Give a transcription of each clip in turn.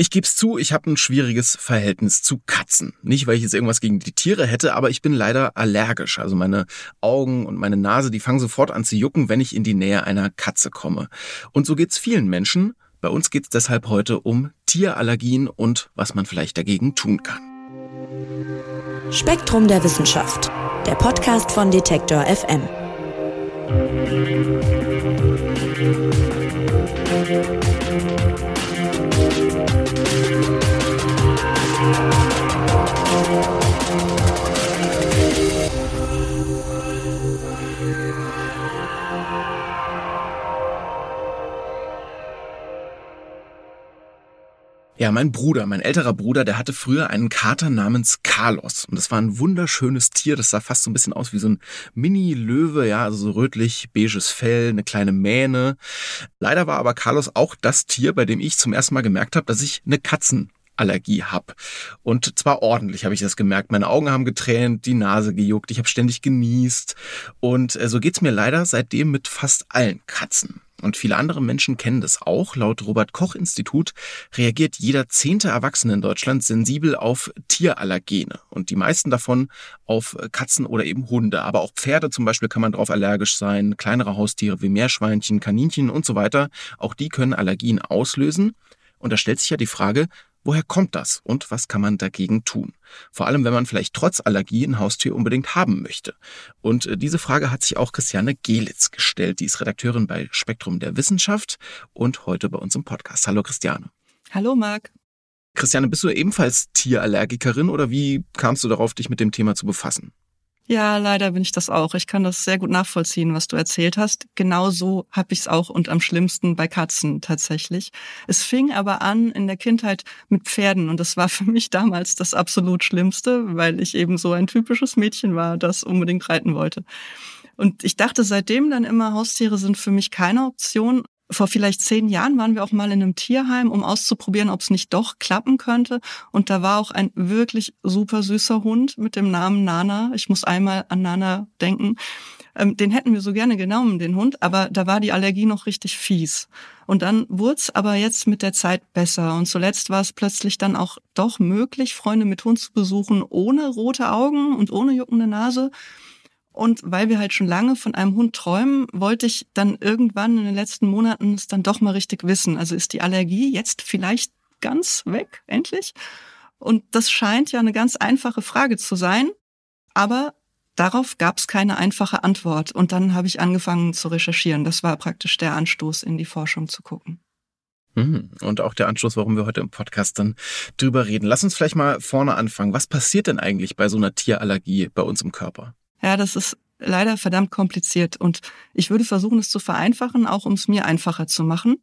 Ich geb's zu, ich habe ein schwieriges Verhältnis zu Katzen. Nicht, weil ich jetzt irgendwas gegen die Tiere hätte, aber ich bin leider allergisch. Also meine Augen und meine Nase, die fangen sofort an zu jucken, wenn ich in die Nähe einer Katze komme. Und so geht's vielen Menschen. Bei uns geht's deshalb heute um Tierallergien und was man vielleicht dagegen tun kann. Spektrum der Wissenschaft, der Podcast von Detektor FM. Ja, mein Bruder, mein älterer Bruder, der hatte früher einen Kater namens Carlos. Und das war ein wunderschönes Tier. Das sah fast so ein bisschen aus wie so ein Mini-Löwe, ja, also so rötlich-beiges Fell, eine kleine Mähne. Leider war aber Carlos auch das Tier, bei dem ich zum ersten Mal gemerkt habe, dass ich eine Katzen Allergie habe. Und zwar ordentlich habe ich das gemerkt. Meine Augen haben getränt, die Nase gejuckt, ich habe ständig genießt. Und äh, so geht's mir leider seitdem mit fast allen Katzen. Und viele andere Menschen kennen das auch. Laut Robert Koch Institut reagiert jeder zehnte Erwachsene in Deutschland sensibel auf Tierallergene. Und die meisten davon auf Katzen oder eben Hunde. Aber auch Pferde zum Beispiel kann man darauf allergisch sein. Kleinere Haustiere wie Meerschweinchen, Kaninchen und so weiter. Auch die können Allergien auslösen. Und da stellt sich ja die Frage, Woher kommt das und was kann man dagegen tun? Vor allem, wenn man vielleicht trotz Allergie ein Haustier unbedingt haben möchte. Und äh, diese Frage hat sich auch Christiane Gelitz gestellt. Die ist Redakteurin bei Spektrum der Wissenschaft und heute bei uns im Podcast. Hallo Christiane. Hallo Marc. Christiane, bist du ebenfalls Tierallergikerin oder wie kamst du darauf, dich mit dem Thema zu befassen? Ja, leider bin ich das auch. Ich kann das sehr gut nachvollziehen, was du erzählt hast. Genau so habe ich es auch und am schlimmsten bei Katzen tatsächlich. Es fing aber an in der Kindheit mit Pferden und das war für mich damals das absolut Schlimmste, weil ich eben so ein typisches Mädchen war, das unbedingt reiten wollte. Und ich dachte seitdem dann immer, Haustiere sind für mich keine Option. Vor vielleicht zehn Jahren waren wir auch mal in einem Tierheim, um auszuprobieren, ob es nicht doch klappen könnte. Und da war auch ein wirklich super süßer Hund mit dem Namen Nana. Ich muss einmal an Nana denken. Ähm, den hätten wir so gerne genommen, den Hund, aber da war die Allergie noch richtig fies. Und dann wurde aber jetzt mit der Zeit besser. Und zuletzt war es plötzlich dann auch doch möglich, Freunde mit Hund zu besuchen, ohne rote Augen und ohne juckende Nase. Und weil wir halt schon lange von einem Hund träumen, wollte ich dann irgendwann in den letzten Monaten es dann doch mal richtig wissen. Also ist die Allergie jetzt vielleicht ganz weg, endlich? Und das scheint ja eine ganz einfache Frage zu sein. Aber darauf gab es keine einfache Antwort. Und dann habe ich angefangen zu recherchieren. Das war praktisch der Anstoß, in die Forschung zu gucken. Mhm. Und auch der Anschluss, warum wir heute im Podcast dann drüber reden. Lass uns vielleicht mal vorne anfangen. Was passiert denn eigentlich bei so einer Tierallergie bei uns im Körper? Ja, das ist leider verdammt kompliziert und ich würde versuchen, es zu vereinfachen, auch um es mir einfacher zu machen.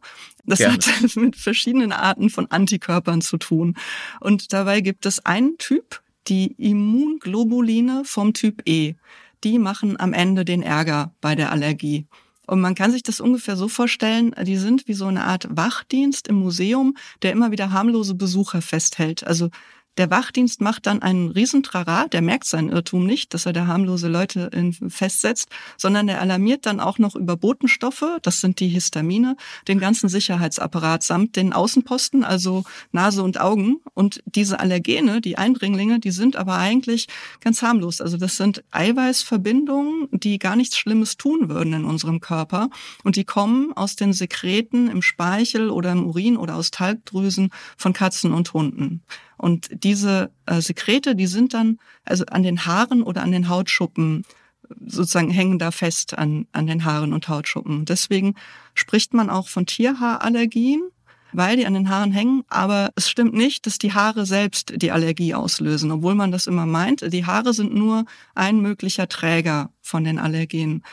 Das Gerne. hat mit verschiedenen Arten von Antikörpern zu tun. Und dabei gibt es einen Typ, die Immunglobuline vom Typ E. Die machen am Ende den Ärger bei der Allergie. Und man kann sich das ungefähr so vorstellen, die sind wie so eine Art Wachdienst im Museum, der immer wieder harmlose Besucher festhält. Also der Wachdienst macht dann einen Riesentrara, der merkt seinen Irrtum nicht, dass er da harmlose Leute festsetzt, sondern er alarmiert dann auch noch über Botenstoffe, das sind die Histamine, den ganzen Sicherheitsapparat samt den Außenposten, also Nase und Augen. Und diese Allergene, die Eindringlinge, die sind aber eigentlich ganz harmlos. Also das sind Eiweißverbindungen, die gar nichts Schlimmes tun würden in unserem Körper. Und die kommen aus den Sekreten im Speichel oder im Urin oder aus Talgdrüsen von Katzen und Hunden. Und diese äh, Sekrete, die sind dann also an den Haaren oder an den Hautschuppen sozusagen hängen da fest an, an den Haaren und Hautschuppen. Deswegen spricht man auch von Tierhaarallergien, weil die an den Haaren hängen. Aber es stimmt nicht, dass die Haare selbst die Allergie auslösen, obwohl man das immer meint. Die Haare sind nur ein möglicher Träger von den Allergenen.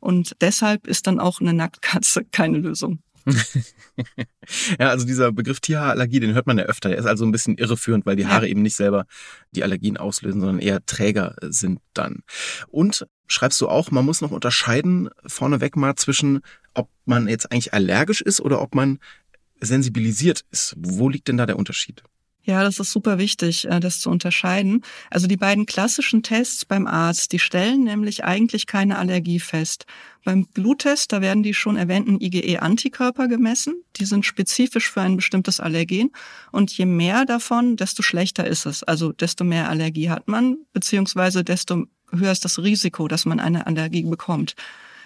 Und deshalb ist dann auch eine Nacktkatze keine Lösung. ja, also dieser Begriff Tierhaarallergie, den hört man ja öfter. Der ist also ein bisschen irreführend, weil die Haare ja. eben nicht selber die Allergien auslösen, sondern eher Träger sind dann. Und schreibst du auch, man muss noch unterscheiden vorneweg mal zwischen, ob man jetzt eigentlich allergisch ist oder ob man sensibilisiert ist. Wo liegt denn da der Unterschied? Ja, das ist super wichtig, äh, das zu unterscheiden. Also die beiden klassischen Tests beim Arzt, die stellen nämlich eigentlich keine Allergie fest. Beim Bluttest, da werden die schon erwähnten IgE-Antikörper gemessen. Die sind spezifisch für ein bestimmtes Allergen. Und je mehr davon, desto schlechter ist es. Also desto mehr Allergie hat man, beziehungsweise desto höher ist das Risiko, dass man eine Allergie bekommt.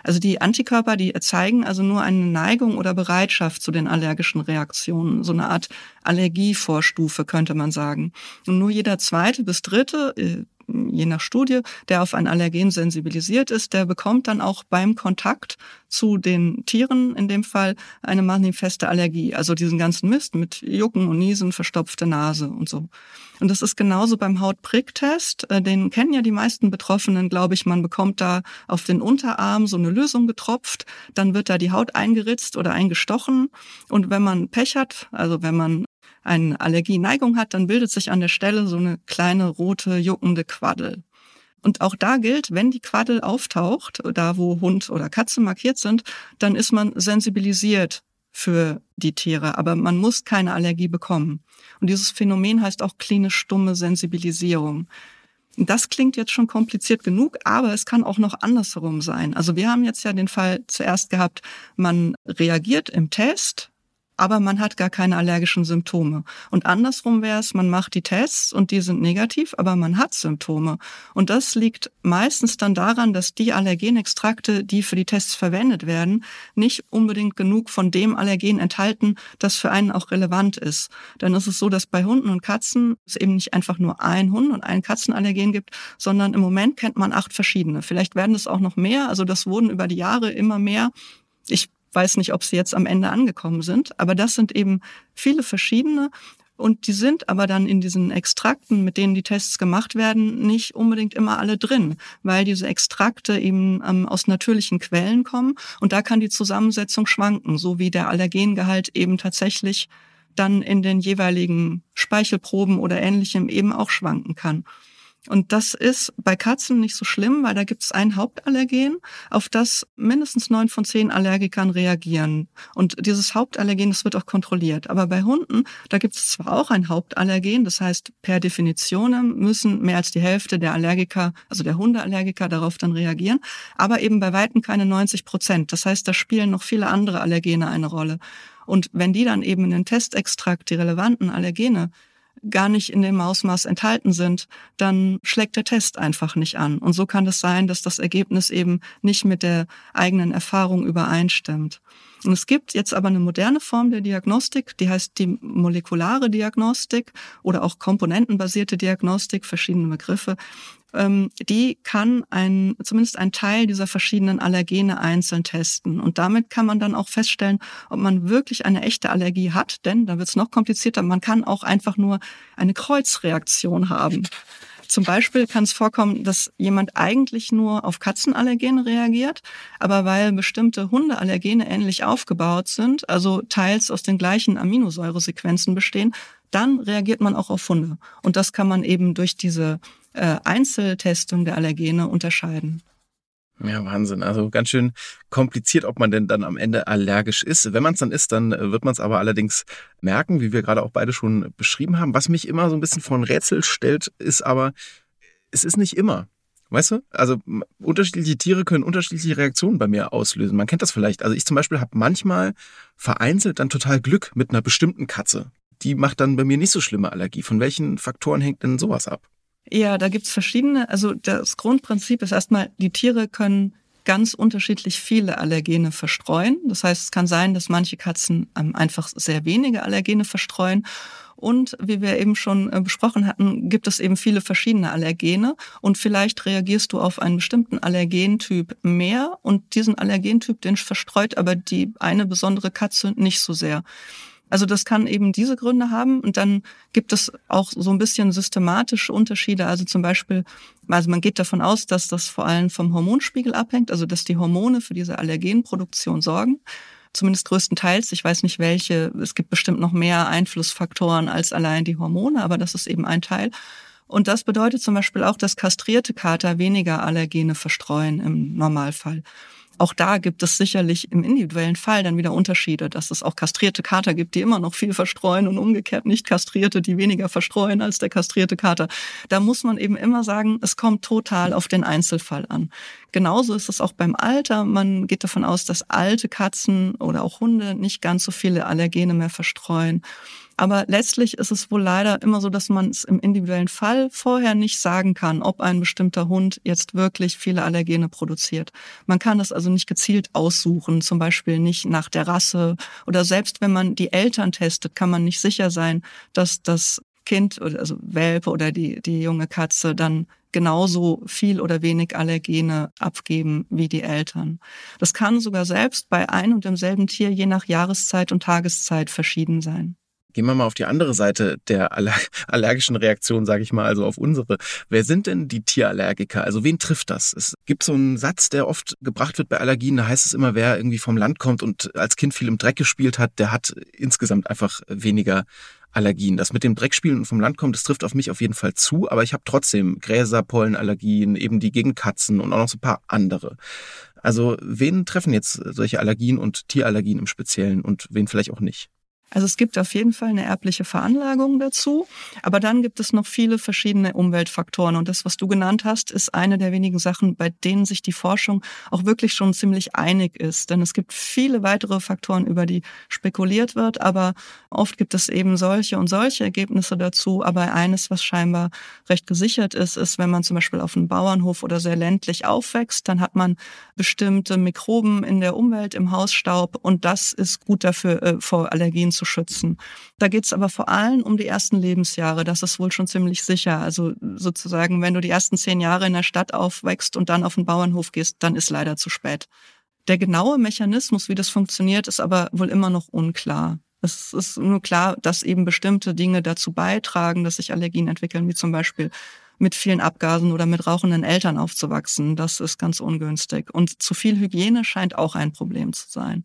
Also die Antikörper, die zeigen also nur eine Neigung oder Bereitschaft zu den allergischen Reaktionen, so eine Art Allergievorstufe könnte man sagen. Und nur jeder zweite bis dritte äh, je nach Studie, der auf ein Allergen sensibilisiert ist, der bekommt dann auch beim Kontakt zu den Tieren in dem Fall eine manifeste Allergie. Also diesen ganzen Mist mit Jucken und Niesen, verstopfte Nase und so. Und das ist genauso beim Hautpricktest. Äh, den kennen ja die meisten Betroffenen, glaube ich. Man bekommt da auf den Unterarm so eine Lösung getropft. Dann wird da die Haut eingeritzt oder eingestochen. Und wenn man Pech hat, also wenn man eine Allergieneigung hat, dann bildet sich an der Stelle so eine kleine rote juckende Quaddel. Und auch da gilt, wenn die Quaddel auftaucht, da wo Hund oder Katze markiert sind, dann ist man sensibilisiert für die Tiere, aber man muss keine Allergie bekommen. Und dieses Phänomen heißt auch klinisch stumme Sensibilisierung. Das klingt jetzt schon kompliziert genug, aber es kann auch noch andersherum sein. Also wir haben jetzt ja den Fall zuerst gehabt, man reagiert im Test aber man hat gar keine allergischen Symptome. Und andersrum wäre es, man macht die Tests und die sind negativ, aber man hat Symptome. Und das liegt meistens dann daran, dass die Allergenextrakte, die für die Tests verwendet werden, nicht unbedingt genug von dem Allergen enthalten, das für einen auch relevant ist. Dann ist es so, dass bei Hunden und Katzen es eben nicht einfach nur ein Hund und ein Katzenallergen gibt, sondern im Moment kennt man acht verschiedene. Vielleicht werden es auch noch mehr. Also das wurden über die Jahre immer mehr. Ich weiß nicht, ob sie jetzt am Ende angekommen sind, aber das sind eben viele verschiedene und die sind aber dann in diesen Extrakten, mit denen die Tests gemacht werden, nicht unbedingt immer alle drin, weil diese Extrakte eben ähm, aus natürlichen Quellen kommen und da kann die Zusammensetzung schwanken, so wie der Allergengehalt eben tatsächlich dann in den jeweiligen Speichelproben oder ähnlichem eben auch schwanken kann. Und das ist bei Katzen nicht so schlimm, weil da gibt es ein Hauptallergen, auf das mindestens neun von zehn Allergikern reagieren. Und dieses Hauptallergen, das wird auch kontrolliert. Aber bei Hunden, da gibt es zwar auch ein Hauptallergen, das heißt, per Definition müssen mehr als die Hälfte der Allergiker, also der Hundeallergiker, darauf dann reagieren, aber eben bei Weitem keine 90 Prozent. Das heißt, da spielen noch viele andere Allergene eine Rolle. Und wenn die dann eben in den Testextrakt die relevanten Allergene gar nicht in dem Ausmaß enthalten sind, dann schlägt der Test einfach nicht an. Und so kann es sein, dass das Ergebnis eben nicht mit der eigenen Erfahrung übereinstimmt. Und es gibt jetzt aber eine moderne Form der Diagnostik, die heißt die molekulare Diagnostik oder auch komponentenbasierte Diagnostik, verschiedene Begriffe, die kann ein, zumindest ein Teil dieser verschiedenen Allergene einzeln testen. Und damit kann man dann auch feststellen, ob man wirklich eine echte Allergie hat, denn da wird es noch komplizierter. Man kann auch einfach nur eine Kreuzreaktion haben. Zum Beispiel kann es vorkommen, dass jemand eigentlich nur auf Katzenallergene reagiert, aber weil bestimmte Hundeallergene ähnlich aufgebaut sind, also teils aus den gleichen Aminosäuresequenzen bestehen, dann reagiert man auch auf Hunde. Und das kann man eben durch diese äh, Einzeltestung der Allergene unterscheiden. Ja, Wahnsinn. Also ganz schön kompliziert, ob man denn dann am Ende allergisch ist. Wenn man es dann ist, dann wird man es aber allerdings merken, wie wir gerade auch beide schon beschrieben haben. Was mich immer so ein bisschen vor ein Rätsel stellt, ist aber, es ist nicht immer. Weißt du? Also unterschiedliche Tiere können unterschiedliche Reaktionen bei mir auslösen. Man kennt das vielleicht. Also ich zum Beispiel habe manchmal vereinzelt dann total Glück mit einer bestimmten Katze. Die macht dann bei mir nicht so schlimme Allergie. Von welchen Faktoren hängt denn sowas ab? Ja, da gibt's verschiedene. Also das Grundprinzip ist erstmal, die Tiere können ganz unterschiedlich viele Allergene verstreuen. Das heißt, es kann sein, dass manche Katzen ähm, einfach sehr wenige Allergene verstreuen. Und wie wir eben schon äh, besprochen hatten, gibt es eben viele verschiedene Allergene. Und vielleicht reagierst du auf einen bestimmten Allergentyp mehr und diesen Allergentyp, den verstreut aber die eine besondere Katze nicht so sehr. Also das kann eben diese Gründe haben. Und dann gibt es auch so ein bisschen systematische Unterschiede. Also zum Beispiel, also man geht davon aus, dass das vor allem vom Hormonspiegel abhängt, also dass die Hormone für diese Allergenproduktion sorgen. Zumindest größtenteils. Ich weiß nicht welche. Es gibt bestimmt noch mehr Einflussfaktoren als allein die Hormone, aber das ist eben ein Teil. Und das bedeutet zum Beispiel auch, dass kastrierte Kater weniger Allergene verstreuen im Normalfall. Auch da gibt es sicherlich im individuellen Fall dann wieder Unterschiede, dass es auch kastrierte Kater gibt, die immer noch viel verstreuen und umgekehrt nicht kastrierte, die weniger verstreuen als der kastrierte Kater. Da muss man eben immer sagen, es kommt total auf den Einzelfall an. Genauso ist es auch beim Alter. Man geht davon aus, dass alte Katzen oder auch Hunde nicht ganz so viele Allergene mehr verstreuen. Aber letztlich ist es wohl leider immer so, dass man es im individuellen Fall vorher nicht sagen kann, ob ein bestimmter Hund jetzt wirklich viele Allergene produziert. Man kann das also nicht gezielt aussuchen, zum Beispiel nicht nach der Rasse oder selbst wenn man die Eltern testet, kann man nicht sicher sein, dass das Kind, also Welpe oder die, die junge Katze dann genauso viel oder wenig Allergene abgeben wie die Eltern. Das kann sogar selbst bei ein und demselben Tier je nach Jahreszeit und Tageszeit verschieden sein. Gehen wir mal auf die andere Seite der allergischen Reaktion, sage ich mal, also auf unsere. Wer sind denn die Tierallergiker? Also wen trifft das? Es gibt so einen Satz, der oft gebracht wird bei Allergien, da heißt es immer, wer irgendwie vom Land kommt und als Kind viel im Dreck gespielt hat, der hat insgesamt einfach weniger Allergien. Das mit dem Dreckspielen und vom Land kommt, das trifft auf mich auf jeden Fall zu, aber ich habe trotzdem Gräser, Pollenallergien, eben die gegen Katzen und auch noch so ein paar andere. Also wen treffen jetzt solche Allergien und Tierallergien im Speziellen und wen vielleicht auch nicht? Also es gibt auf jeden Fall eine erbliche Veranlagung dazu, aber dann gibt es noch viele verschiedene Umweltfaktoren und das, was du genannt hast, ist eine der wenigen Sachen, bei denen sich die Forschung auch wirklich schon ziemlich einig ist. Denn es gibt viele weitere Faktoren, über die spekuliert wird, aber oft gibt es eben solche und solche Ergebnisse dazu. Aber eines, was scheinbar recht gesichert ist, ist, wenn man zum Beispiel auf einem Bauernhof oder sehr ländlich aufwächst, dann hat man bestimmte Mikroben in der Umwelt, im Hausstaub und das ist gut dafür, äh, vor Allergien zu schützen. Da geht es aber vor allem um die ersten Lebensjahre. Das ist wohl schon ziemlich sicher. Also sozusagen, wenn du die ersten zehn Jahre in der Stadt aufwächst und dann auf den Bauernhof gehst, dann ist leider zu spät. Der genaue Mechanismus, wie das funktioniert, ist aber wohl immer noch unklar. Es ist nur klar, dass eben bestimmte Dinge dazu beitragen, dass sich Allergien entwickeln, wie zum Beispiel mit vielen Abgasen oder mit rauchenden Eltern aufzuwachsen. Das ist ganz ungünstig. Und zu viel Hygiene scheint auch ein Problem zu sein.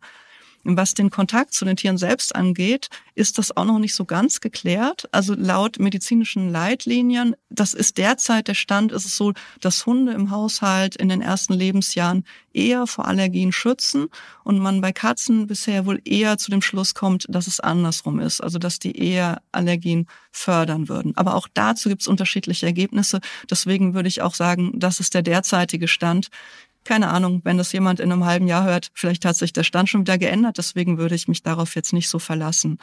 Was den Kontakt zu den Tieren selbst angeht, ist das auch noch nicht so ganz geklärt. Also laut medizinischen Leitlinien, das ist derzeit der Stand, ist es so, dass Hunde im Haushalt in den ersten Lebensjahren eher vor Allergien schützen und man bei Katzen bisher wohl eher zu dem Schluss kommt, dass es andersrum ist, also dass die eher Allergien fördern würden. Aber auch dazu gibt es unterschiedliche Ergebnisse. Deswegen würde ich auch sagen, das ist der derzeitige Stand keine Ahnung, wenn das jemand in einem halben Jahr hört, vielleicht hat sich der Stand schon wieder geändert, deswegen würde ich mich darauf jetzt nicht so verlassen.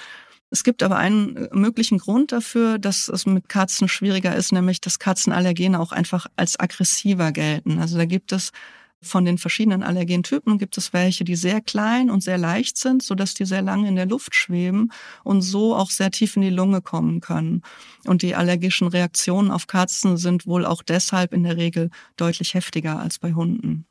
Es gibt aber einen äh, möglichen Grund dafür, dass es mit Katzen schwieriger ist, nämlich dass Katzenallergene auch einfach als aggressiver gelten. Also da gibt es von den verschiedenen Allergentypen gibt es welche, die sehr klein und sehr leicht sind, so dass die sehr lange in der Luft schweben und so auch sehr tief in die Lunge kommen können. Und die allergischen Reaktionen auf Katzen sind wohl auch deshalb in der Regel deutlich heftiger als bei Hunden.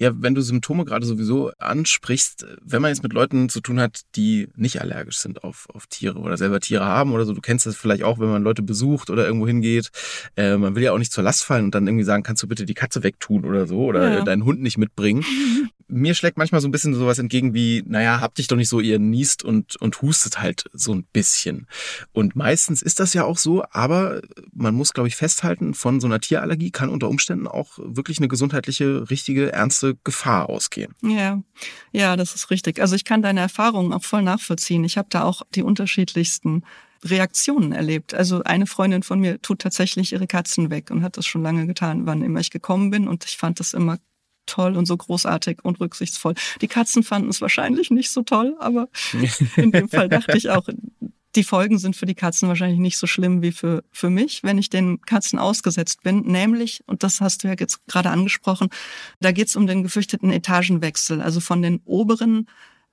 Ja, wenn du Symptome gerade sowieso ansprichst, wenn man jetzt mit Leuten zu tun hat, die nicht allergisch sind auf, auf Tiere oder selber Tiere haben oder so, du kennst das vielleicht auch, wenn man Leute besucht oder irgendwo hingeht, äh, man will ja auch nicht zur Last fallen und dann irgendwie sagen, kannst du bitte die Katze wegtun oder so oder ja. deinen Hund nicht mitbringen. Mir schlägt manchmal so ein bisschen sowas entgegen wie, naja, habt dich doch nicht so, ihr niest und, und hustet halt so ein bisschen. Und meistens ist das ja auch so, aber man muss, glaube ich, festhalten, von so einer Tierallergie kann unter Umständen auch wirklich eine gesundheitliche, richtige, ernste Gefahr ausgehen. Ja, ja, das ist richtig. Also ich kann deine Erfahrungen auch voll nachvollziehen. Ich habe da auch die unterschiedlichsten Reaktionen erlebt. Also eine Freundin von mir tut tatsächlich ihre Katzen weg und hat das schon lange getan, wann immer ich gekommen bin. Und ich fand das immer toll und so großartig und rücksichtsvoll. Die Katzen fanden es wahrscheinlich nicht so toll, aber in dem Fall dachte ich auch, die Folgen sind für die Katzen wahrscheinlich nicht so schlimm wie für, für mich, wenn ich den Katzen ausgesetzt bin. Nämlich, und das hast du ja jetzt gerade angesprochen, da geht es um den gefürchteten Etagenwechsel, also von den oberen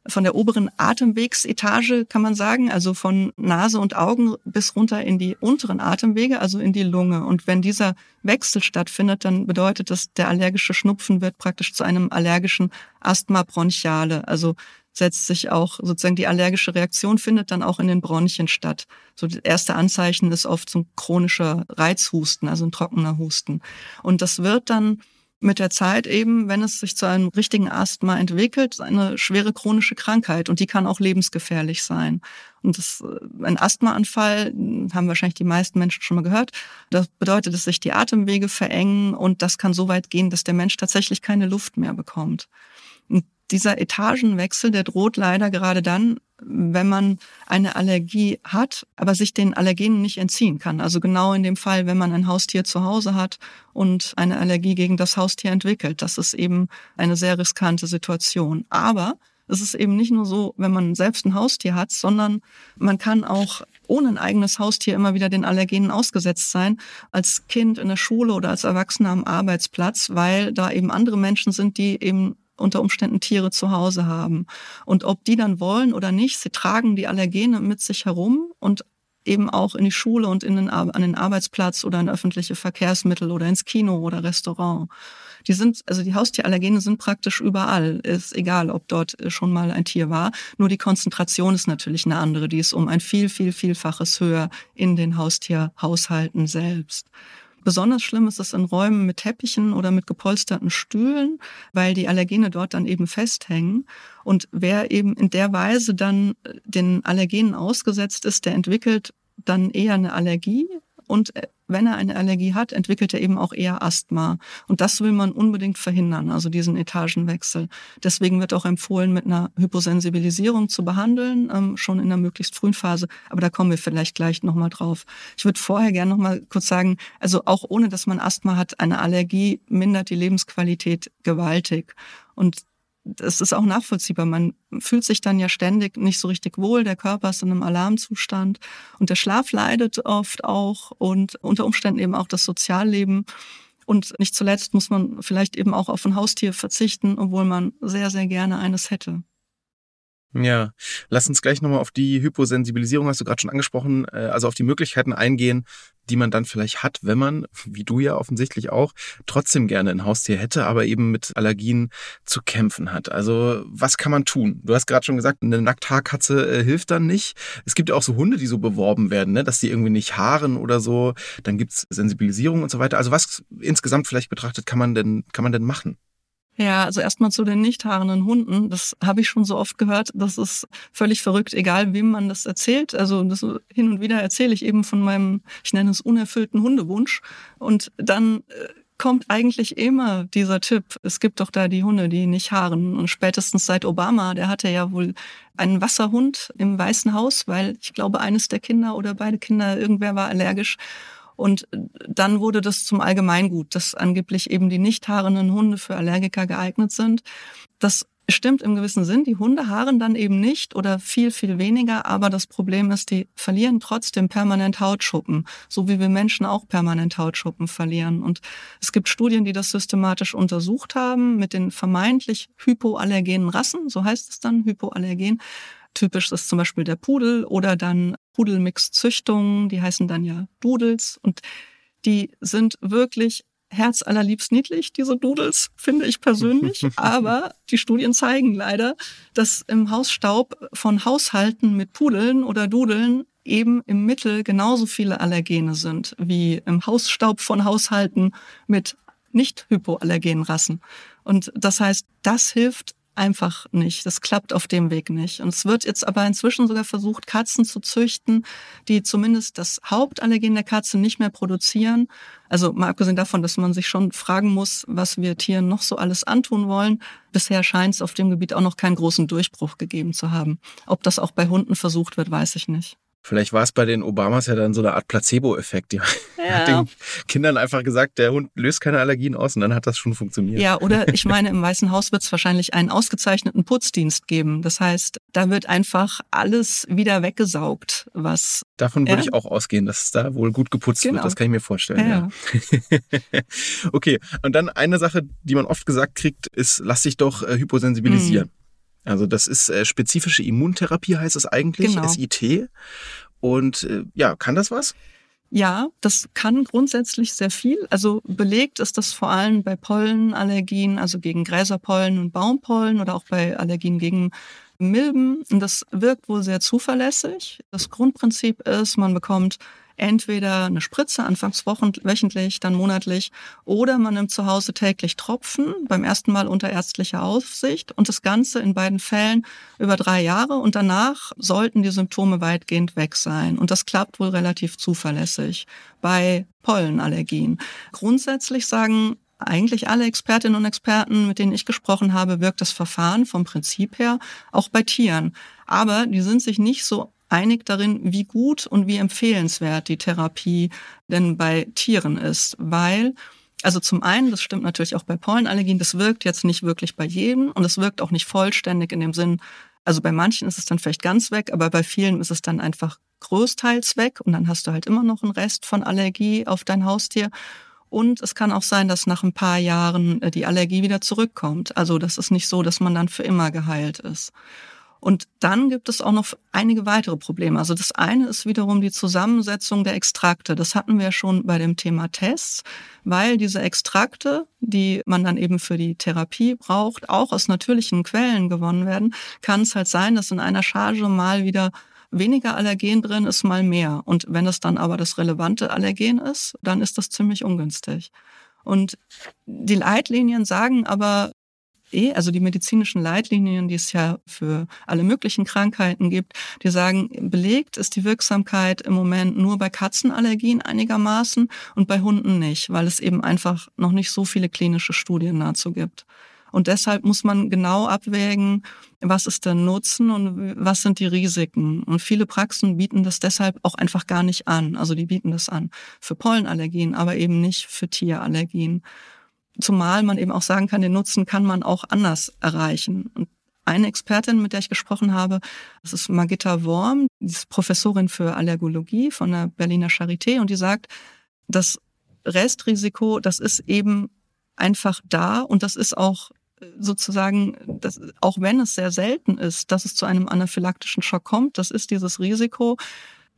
von der oberen Atemwegsetage kann man sagen, also von Nase und Augen bis runter in die unteren Atemwege, also in die Lunge. Und wenn dieser Wechsel stattfindet, dann bedeutet das, der allergische Schnupfen wird praktisch zu einem allergischen Asthma bronchiale. Also setzt sich auch sozusagen die allergische Reaktion findet dann auch in den Bronchien statt. So das erste Anzeichen ist oft so ein chronischer Reizhusten, also ein trockener Husten. Und das wird dann mit der Zeit eben, wenn es sich zu einem richtigen Asthma entwickelt, eine schwere chronische Krankheit und die kann auch lebensgefährlich sein. Und das, äh, ein Asthmaanfall haben wahrscheinlich die meisten Menschen schon mal gehört. Das bedeutet, dass sich die Atemwege verengen und das kann so weit gehen, dass der Mensch tatsächlich keine Luft mehr bekommt. Dieser Etagenwechsel, der droht leider gerade dann, wenn man eine Allergie hat, aber sich den Allergenen nicht entziehen kann. Also genau in dem Fall, wenn man ein Haustier zu Hause hat und eine Allergie gegen das Haustier entwickelt. Das ist eben eine sehr riskante Situation. Aber es ist eben nicht nur so, wenn man selbst ein Haustier hat, sondern man kann auch ohne ein eigenes Haustier immer wieder den Allergenen ausgesetzt sein, als Kind in der Schule oder als Erwachsener am Arbeitsplatz, weil da eben andere Menschen sind, die eben unter Umständen Tiere zu Hause haben. Und ob die dann wollen oder nicht, sie tragen die Allergene mit sich herum und eben auch in die Schule und in den, an den Arbeitsplatz oder in öffentliche Verkehrsmittel oder ins Kino oder Restaurant. Die sind, also die Haustierallergene sind praktisch überall. Ist egal, ob dort schon mal ein Tier war. Nur die Konzentration ist natürlich eine andere. Die ist um ein viel, viel, vielfaches höher in den Haustierhaushalten selbst. Besonders schlimm ist es in Räumen mit Teppichen oder mit gepolsterten Stühlen, weil die Allergene dort dann eben festhängen. Und wer eben in der Weise dann den Allergenen ausgesetzt ist, der entwickelt dann eher eine Allergie und äh, wenn er eine Allergie hat, entwickelt er eben auch eher Asthma. Und das will man unbedingt verhindern, also diesen Etagenwechsel. Deswegen wird auch empfohlen, mit einer Hyposensibilisierung zu behandeln, ähm, schon in einer möglichst frühen Phase. Aber da kommen wir vielleicht gleich nochmal drauf. Ich würde vorher gerne nochmal kurz sagen, also auch ohne, dass man Asthma hat, eine Allergie mindert die Lebensqualität gewaltig. Und das ist auch nachvollziehbar. Man fühlt sich dann ja ständig nicht so richtig wohl. Der Körper ist in einem Alarmzustand und der Schlaf leidet oft auch und unter Umständen eben auch das Sozialleben. Und nicht zuletzt muss man vielleicht eben auch auf ein Haustier verzichten, obwohl man sehr, sehr gerne eines hätte. Ja, lass uns gleich nochmal auf die Hyposensibilisierung, hast du gerade schon angesprochen, äh, also auf die Möglichkeiten eingehen, die man dann vielleicht hat, wenn man, wie du ja offensichtlich auch, trotzdem gerne ein Haustier hätte, aber eben mit Allergien zu kämpfen hat. Also was kann man tun? Du hast gerade schon gesagt, eine Nackthaarkatze äh, hilft dann nicht. Es gibt ja auch so Hunde, die so beworben werden, ne? dass die irgendwie nicht haaren oder so. Dann gibt's Sensibilisierung und so weiter. Also was insgesamt vielleicht betrachtet kann man denn, kann man denn machen? Ja, also erstmal zu den nicht haarenden Hunden. Das habe ich schon so oft gehört. Das ist völlig verrückt, egal wem man das erzählt. Also das, hin und wieder erzähle ich eben von meinem, ich nenne es unerfüllten Hundewunsch. Und dann äh, kommt eigentlich immer dieser Tipp. Es gibt doch da die Hunde, die nicht haaren. Und spätestens seit Obama, der hatte ja wohl einen Wasserhund im Weißen Haus, weil ich glaube, eines der Kinder oder beide Kinder, irgendwer war allergisch. Und dann wurde das zum Allgemeingut, dass angeblich eben die nicht haarenden Hunde für Allergiker geeignet sind. Das stimmt im gewissen Sinn. Die Hunde haaren dann eben nicht oder viel, viel weniger. Aber das Problem ist, die verlieren trotzdem permanent Hautschuppen, so wie wir Menschen auch permanent Hautschuppen verlieren. Und es gibt Studien, die das systematisch untersucht haben mit den vermeintlich hypoallergenen Rassen, so heißt es dann, hypoallergen. Typisch ist zum Beispiel der Pudel oder dann Pudelmix-Züchtungen, die heißen dann ja Doodles und die sind wirklich herzallerliebst niedlich, diese Doodles, finde ich persönlich. Aber die Studien zeigen leider, dass im Hausstaub von Haushalten mit Pudeln oder Dudeln eben im Mittel genauso viele Allergene sind wie im Hausstaub von Haushalten mit nicht hypoallergenen Rassen. Und das heißt, das hilft einfach nicht. Das klappt auf dem Weg nicht. Und es wird jetzt aber inzwischen sogar versucht, Katzen zu züchten, die zumindest das Hauptallergen der Katze nicht mehr produzieren. Also mal abgesehen davon, dass man sich schon fragen muss, was wir Tieren noch so alles antun wollen. Bisher scheint es auf dem Gebiet auch noch keinen großen Durchbruch gegeben zu haben. Ob das auch bei Hunden versucht wird, weiß ich nicht. Vielleicht war es bei den Obamas ja dann so eine Art Placebo-Effekt. Die ja. hat den Kindern einfach gesagt, der Hund löst keine Allergien aus und dann hat das schon funktioniert. Ja, oder ich meine, im Weißen Haus wird es wahrscheinlich einen ausgezeichneten Putzdienst geben. Das heißt, da wird einfach alles wieder weggesaugt, was. Davon würde ja. ich auch ausgehen, dass es da wohl gut geputzt genau. wird. Das kann ich mir vorstellen. Ja. ja. okay, und dann eine Sache, die man oft gesagt kriegt, ist, lass dich doch äh, hyposensibilisieren. Mhm. Also das ist äh, spezifische Immuntherapie, heißt es eigentlich, genau. SIT. Und äh, ja, kann das was? Ja, das kann grundsätzlich sehr viel. Also belegt ist das vor allem bei Pollenallergien, also gegen Gräserpollen und Baumpollen oder auch bei Allergien gegen Milben. Das wirkt wohl sehr zuverlässig. Das Grundprinzip ist, man bekommt entweder eine Spritze anfangs wöchentlich, dann monatlich oder man nimmt zu Hause täglich Tropfen, beim ersten Mal unter ärztlicher Aufsicht und das Ganze in beiden Fällen über drei Jahre und danach sollten die Symptome weitgehend weg sein. Und das klappt wohl relativ zuverlässig bei Pollenallergien. Grundsätzlich sagen eigentlich alle Expertinnen und Experten, mit denen ich gesprochen habe, wirkt das Verfahren vom Prinzip her auch bei Tieren. Aber die sind sich nicht so einig darin, wie gut und wie empfehlenswert die Therapie denn bei Tieren ist, weil also zum einen, das stimmt natürlich auch bei Pollenallergien, das wirkt jetzt nicht wirklich bei jedem und es wirkt auch nicht vollständig in dem Sinn, also bei manchen ist es dann vielleicht ganz weg, aber bei vielen ist es dann einfach größtenteils weg und dann hast du halt immer noch einen Rest von Allergie auf dein Haustier. Und es kann auch sein, dass nach ein paar Jahren äh, die Allergie wieder zurückkommt. Also das ist nicht so, dass man dann für immer geheilt ist. Und dann gibt es auch noch einige weitere Probleme. Also das eine ist wiederum die Zusammensetzung der Extrakte. Das hatten wir schon bei dem Thema Tests, weil diese Extrakte, die man dann eben für die Therapie braucht, auch aus natürlichen Quellen gewonnen werden, kann es halt sein, dass in einer Charge mal wieder weniger Allergen drin ist, mal mehr. Und wenn es dann aber das relevante Allergen ist, dann ist das ziemlich ungünstig. Und die Leitlinien sagen aber eh, also die medizinischen Leitlinien, die es ja für alle möglichen Krankheiten gibt, die sagen, belegt ist die Wirksamkeit im Moment nur bei Katzenallergien einigermaßen und bei Hunden nicht, weil es eben einfach noch nicht so viele klinische Studien dazu gibt. Und deshalb muss man genau abwägen, was ist der Nutzen und was sind die Risiken. Und viele Praxen bieten das deshalb auch einfach gar nicht an. Also die bieten das an für Pollenallergien, aber eben nicht für Tierallergien. Zumal man eben auch sagen kann, den Nutzen kann man auch anders erreichen. Und eine Expertin, mit der ich gesprochen habe, das ist Magitta Worm, die ist Professorin für Allergologie von der Berliner Charité und die sagt, das Restrisiko, das ist eben einfach da und das ist auch sozusagen, das, auch wenn es sehr selten ist, dass es zu einem anaphylaktischen Schock kommt, das ist dieses Risiko,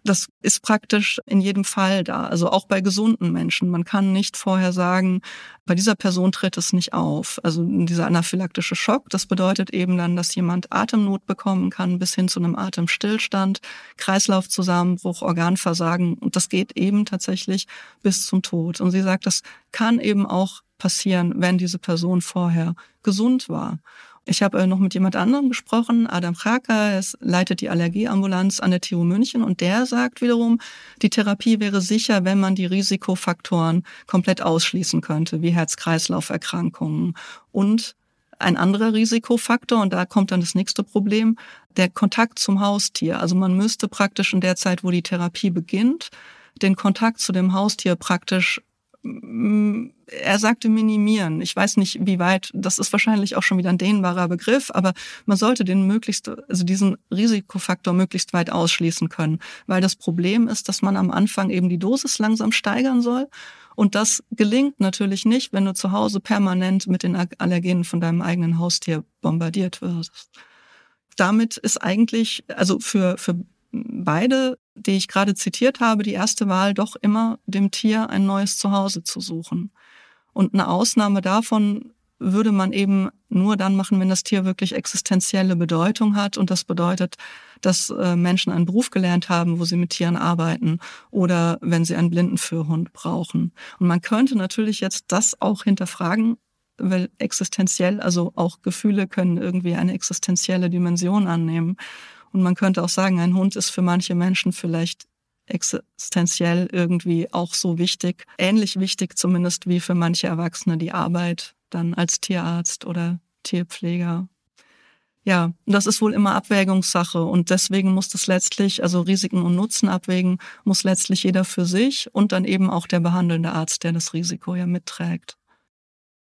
das ist praktisch in jedem Fall da, also auch bei gesunden Menschen. Man kann nicht vorher sagen, bei dieser Person tritt es nicht auf. Also dieser anaphylaktische Schock, das bedeutet eben dann, dass jemand Atemnot bekommen kann bis hin zu einem Atemstillstand, Kreislaufzusammenbruch, Organversagen und das geht eben tatsächlich bis zum Tod. Und sie sagt, das kann eben auch passieren, wenn diese Person vorher gesund war. Ich habe äh, noch mit jemand anderem gesprochen, Adam Chaka, es leitet die Allergieambulanz an der TU München. Und der sagt wiederum, die Therapie wäre sicher, wenn man die Risikofaktoren komplett ausschließen könnte, wie Herz-Kreislauf-Erkrankungen. Und ein anderer Risikofaktor, und da kommt dann das nächste Problem, der Kontakt zum Haustier. Also man müsste praktisch in der Zeit, wo die Therapie beginnt, den Kontakt zu dem Haustier praktisch er sagte minimieren. Ich weiß nicht, wie weit, das ist wahrscheinlich auch schon wieder ein dehnbarer Begriff, aber man sollte den möglichst, also diesen Risikofaktor möglichst weit ausschließen können. Weil das Problem ist, dass man am Anfang eben die Dosis langsam steigern soll. Und das gelingt natürlich nicht, wenn du zu Hause permanent mit den Allergenen von deinem eigenen Haustier bombardiert wirst. Damit ist eigentlich, also für, für beide, die ich gerade zitiert habe, die erste Wahl doch immer dem Tier ein neues Zuhause zu suchen. Und eine Ausnahme davon würde man eben nur dann machen, wenn das Tier wirklich existenzielle Bedeutung hat. Und das bedeutet, dass äh, Menschen einen Beruf gelernt haben, wo sie mit Tieren arbeiten oder wenn sie einen Blindenführhund brauchen. Und man könnte natürlich jetzt das auch hinterfragen, weil existenziell, also auch Gefühle können irgendwie eine existenzielle Dimension annehmen. Und man könnte auch sagen, ein Hund ist für manche Menschen vielleicht existenziell irgendwie auch so wichtig, ähnlich wichtig zumindest wie für manche Erwachsene die Arbeit dann als Tierarzt oder Tierpfleger. Ja, das ist wohl immer Abwägungssache und deswegen muss das letztlich, also Risiken und Nutzen abwägen, muss letztlich jeder für sich und dann eben auch der behandelnde Arzt, der das Risiko ja mitträgt.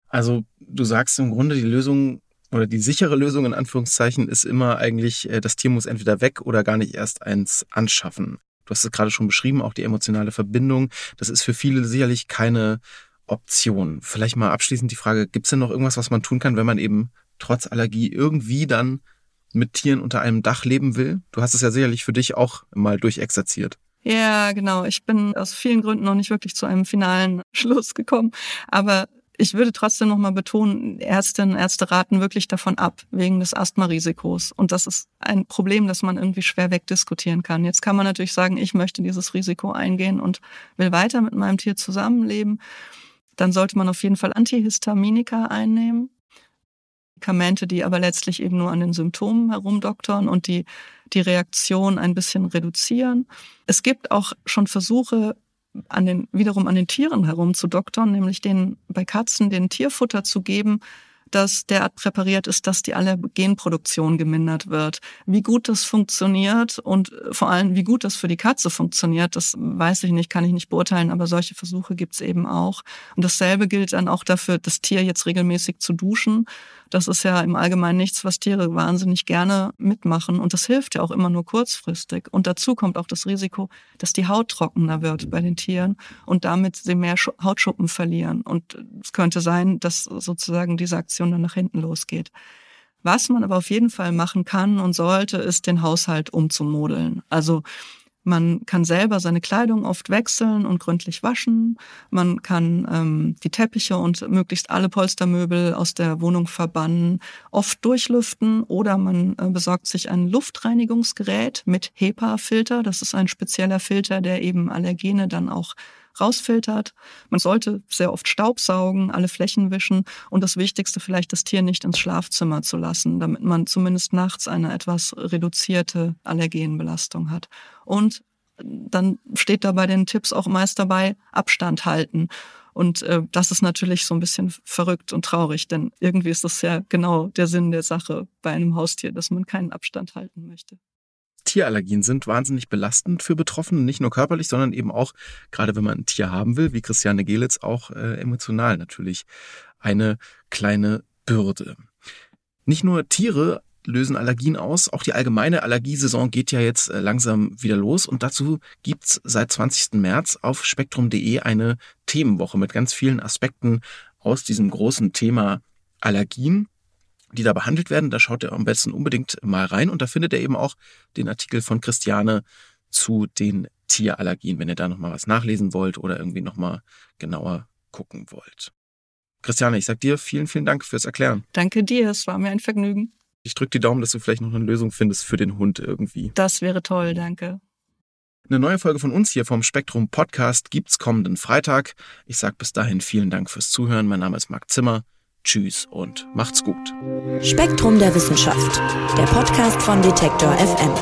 Also du sagst im Grunde, die Lösung oder die sichere Lösung in Anführungszeichen ist immer eigentlich, äh, das Tier muss entweder weg oder gar nicht erst eins anschaffen. Du hast es gerade schon beschrieben, auch die emotionale Verbindung. Das ist für viele sicherlich keine Option. Vielleicht mal abschließend die Frage, gibt es denn noch irgendwas, was man tun kann, wenn man eben trotz Allergie irgendwie dann mit Tieren unter einem Dach leben will? Du hast es ja sicherlich für dich auch mal durchexerziert. Ja, genau. Ich bin aus vielen Gründen noch nicht wirklich zu einem finalen Schluss gekommen. Aber ich würde trotzdem nochmal betonen, Ärztinnen Ärzte raten wirklich davon ab, wegen des Asthma-Risikos. Und das ist ein Problem, das man irgendwie schwer wegdiskutieren kann. Jetzt kann man natürlich sagen, ich möchte dieses Risiko eingehen und will weiter mit meinem Tier zusammenleben. Dann sollte man auf jeden Fall Antihistaminika einnehmen. Medikamente, die aber letztlich eben nur an den Symptomen herumdoktern und die die Reaktion ein bisschen reduzieren. Es gibt auch schon Versuche, an den, wiederum an den Tieren herumzudoktern, nämlich den, bei Katzen den Tierfutter zu geben, das derart präpariert ist, dass die Allergenproduktion gemindert wird. Wie gut das funktioniert und vor allem, wie gut das für die Katze funktioniert, das weiß ich nicht, kann ich nicht beurteilen, aber solche Versuche gibt es eben auch. Und dasselbe gilt dann auch dafür, das Tier jetzt regelmäßig zu duschen das ist ja im Allgemeinen nichts, was Tiere wahnsinnig gerne mitmachen. Und das hilft ja auch immer nur kurzfristig. Und dazu kommt auch das Risiko, dass die Haut trockener wird bei den Tieren und damit sie mehr Hautschuppen verlieren. Und es könnte sein, dass sozusagen diese Aktion dann nach hinten losgeht. Was man aber auf jeden Fall machen kann und sollte, ist den Haushalt umzumodeln. Also man kann selber seine Kleidung oft wechseln und gründlich waschen. Man kann ähm, die Teppiche und möglichst alle Polstermöbel aus der Wohnung verbannen, oft durchlüften oder man äh, besorgt sich ein Luftreinigungsgerät mit HEPA-Filter. Das ist ein spezieller Filter, der eben Allergene dann auch rausfiltert. Man sollte sehr oft Staubsaugen, alle Flächen wischen und das Wichtigste vielleicht das Tier nicht ins Schlafzimmer zu lassen, damit man zumindest nachts eine etwas reduzierte Allergenbelastung hat. Und dann steht da bei den Tipps auch meist dabei, Abstand halten. Und äh, das ist natürlich so ein bisschen verrückt und traurig, denn irgendwie ist das ja genau der Sinn der Sache bei einem Haustier, dass man keinen Abstand halten möchte. Tierallergien sind wahnsinnig belastend für Betroffene, nicht nur körperlich, sondern eben auch, gerade wenn man ein Tier haben will, wie Christiane Gelitz, auch äh, emotional natürlich eine kleine Bürde. Nicht nur Tiere lösen Allergien aus, auch die allgemeine Allergiesaison geht ja jetzt äh, langsam wieder los und dazu gibt's seit 20. März auf spektrum.de eine Themenwoche mit ganz vielen Aspekten aus diesem großen Thema Allergien die da behandelt werden. Da schaut er am besten unbedingt mal rein und da findet er eben auch den Artikel von Christiane zu den Tierallergien, wenn ihr da nochmal was nachlesen wollt oder irgendwie nochmal genauer gucken wollt. Christiane, ich sag dir vielen, vielen Dank fürs Erklären. Danke dir, es war mir ein Vergnügen. Ich drücke die Daumen, dass du vielleicht noch eine Lösung findest für den Hund irgendwie. Das wäre toll, danke. Eine neue Folge von uns hier vom Spektrum Podcast gibt's kommenden Freitag. Ich sag bis dahin vielen Dank fürs Zuhören. Mein Name ist Marc Zimmer. Tschüss und macht's gut. Spektrum der Wissenschaft, der Podcast von Detektor FM.